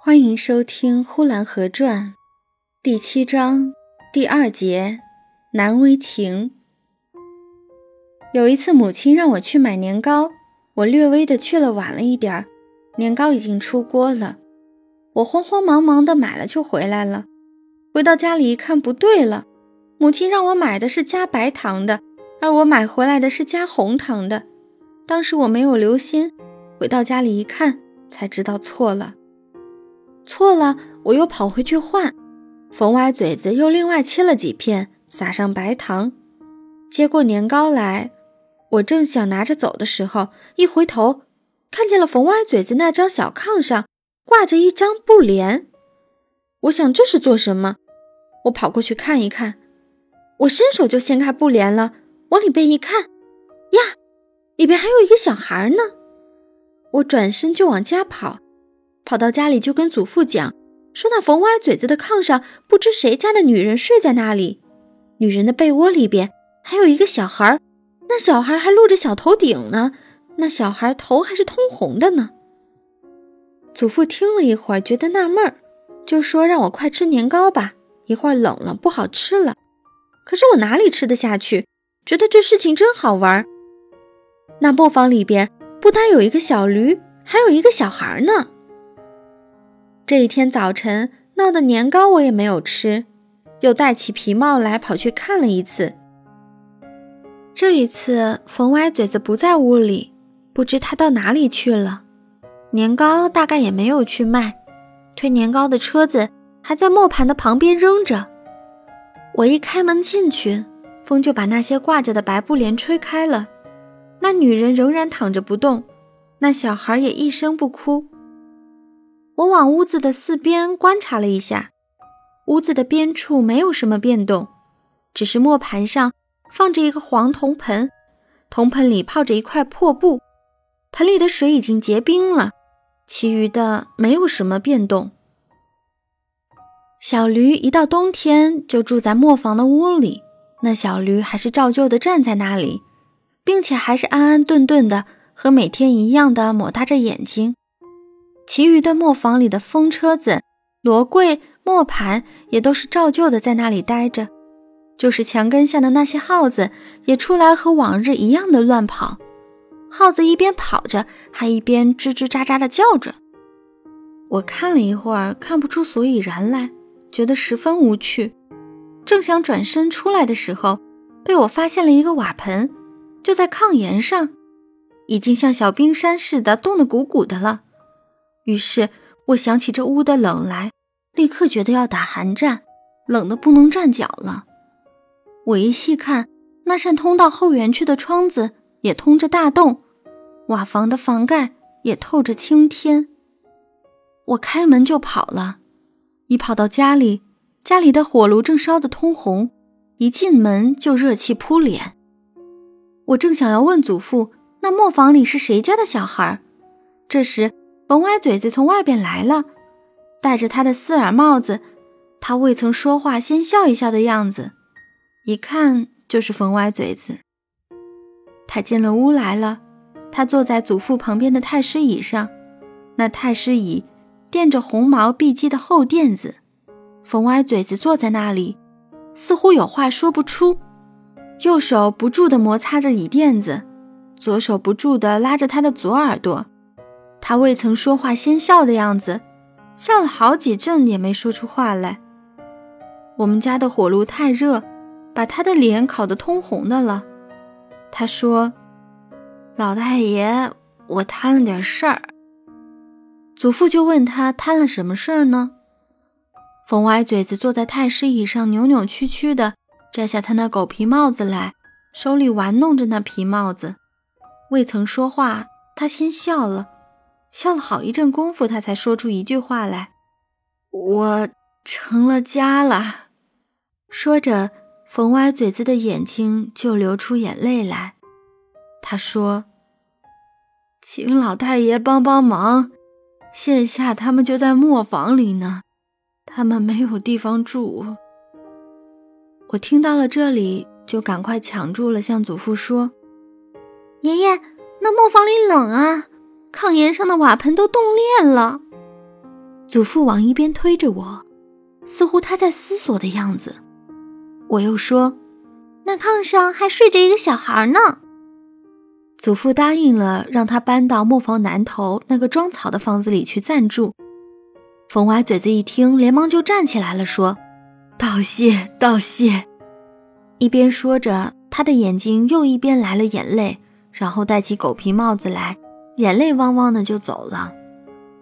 欢迎收听《呼兰河传》第七章第二节“难为情”。有一次，母亲让我去买年糕，我略微的去了晚了一点儿，年糕已经出锅了。我慌慌忙忙的买了就回来了。回到家里一看，不对了，母亲让我买的是加白糖的，而我买回来的是加红糖的。当时我没有留心，回到家里一看，才知道错了。错了，我又跑回去换，冯歪嘴子又另外切了几片，撒上白糖，接过年糕来。我正想拿着走的时候，一回头，看见了冯歪嘴子那张小炕上挂着一张布帘。我想这是做什么？我跑过去看一看，我伸手就掀开布帘了，往里边一看，呀，里边还有一个小孩呢。我转身就往家跑。跑到家里就跟祖父讲，说那冯歪嘴子的炕上不知谁家的女人睡在那里，女人的被窝里边还有一个小孩，那小孩还露着小头顶呢，那小孩头还是通红的呢。祖父听了一会儿，觉得纳闷儿，就说让我快吃年糕吧，一会儿冷了不好吃了。可是我哪里吃得下去？觉得这事情真好玩。那磨坊里边不单有一个小驴，还有一个小孩呢。这一天早晨闹的年糕我也没有吃，又戴起皮帽来跑去看了一次。这一次冯歪嘴子不在屋里，不知他到哪里去了。年糕大概也没有去卖，推年糕的车子还在磨盘的旁边扔着。我一开门进去，风就把那些挂着的白布帘吹开了。那女人仍然躺着不动，那小孩也一声不哭。我往屋子的四边观察了一下，屋子的边处没有什么变动，只是磨盘上放着一个黄铜盆，铜盆里泡着一块破布，盆里的水已经结冰了。其余的没有什么变动。小驴一到冬天就住在磨坊的屋里，那小驴还是照旧的站在那里，并且还是安安顿顿的，和每天一样的抹大着眼睛。其余的磨坊里的风车子、罗柜、磨盘也都是照旧的在那里待着，就是墙根下的那些耗子也出来和往日一样的乱跑。耗子一边跑着，还一边吱吱喳喳的叫着。我看了一会儿，看不出所以然来，觉得十分无趣。正想转身出来的时候，被我发现了一个瓦盆，就在炕沿上，已经像小冰山似的冻得鼓鼓的了。于是我想起这屋的冷来，立刻觉得要打寒战，冷得不能站脚了。我一细看，那扇通到后园去的窗子也通着大洞，瓦房的房盖也透着青天。我开门就跑了，一跑到家里，家里的火炉正烧得通红，一进门就热气扑脸。我正想要问祖父，那磨坊里是谁家的小孩，这时。冯歪嘴子从外边来了，戴着他的四耳帽子。他未曾说话，先笑一笑的样子，一看就是冯歪嘴子。他进了屋来了，他坐在祖父旁边的太师椅上，那太师椅垫着红毛碧鸡的厚垫子。冯歪嘴子坐在那里，似乎有话说不出，右手不住地摩擦着椅垫子，左手不住地拉着他的左耳朵。他未曾说话，先笑的样子，笑了好几阵也没说出话来。我们家的火炉太热，把他的脸烤得通红的了。他说：“老太爷，我摊了点事儿。”祖父就问他摊了什么事儿呢？冯歪嘴子坐在太师椅上，扭扭曲曲的摘下他那狗皮帽子来，手里玩弄着那皮帽子，未曾说话，他先笑了。笑了好一阵功夫，他才说出一句话来：“我成了家了。”说着，冯歪嘴子的眼睛就流出眼泪来。他说：“请老太爷帮帮忙，现下他们就在磨坊里呢，他们没有地方住。”我听到了这里，就赶快抢住了，向祖父说：“爷爷，那磨坊里冷啊。”炕沿上的瓦盆都冻裂了，祖父往一边推着我，似乎他在思索的样子。我又说：“那炕上还睡着一个小孩呢。”祖父答应了，让他搬到磨坊南头那个装草的房子里去暂住。冯歪嘴子一听，连忙就站起来了，说：“道谢，道谢。”一边说着，他的眼睛又一边来了眼泪，然后戴起狗皮帽子来，眼泪汪汪的就走了。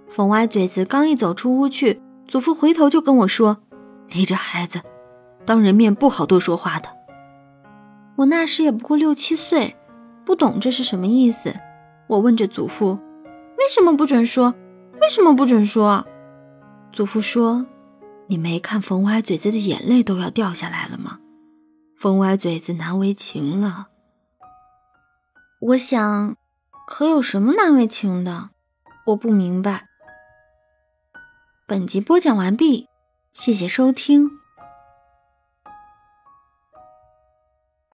冯歪嘴子刚一走出屋去，祖父回头就跟我说：“你这孩子，当人面不好多说话的。”我那时也不过六七岁，不懂这是什么意思。我问着祖父：“为什么不准说？为什么不准说？”祖父说：“你没看冯歪嘴子的眼泪都要掉下来了吗？冯歪嘴子难为情了。”我想，可有什么难为情的？我不明白。本集播讲完毕，谢谢收听。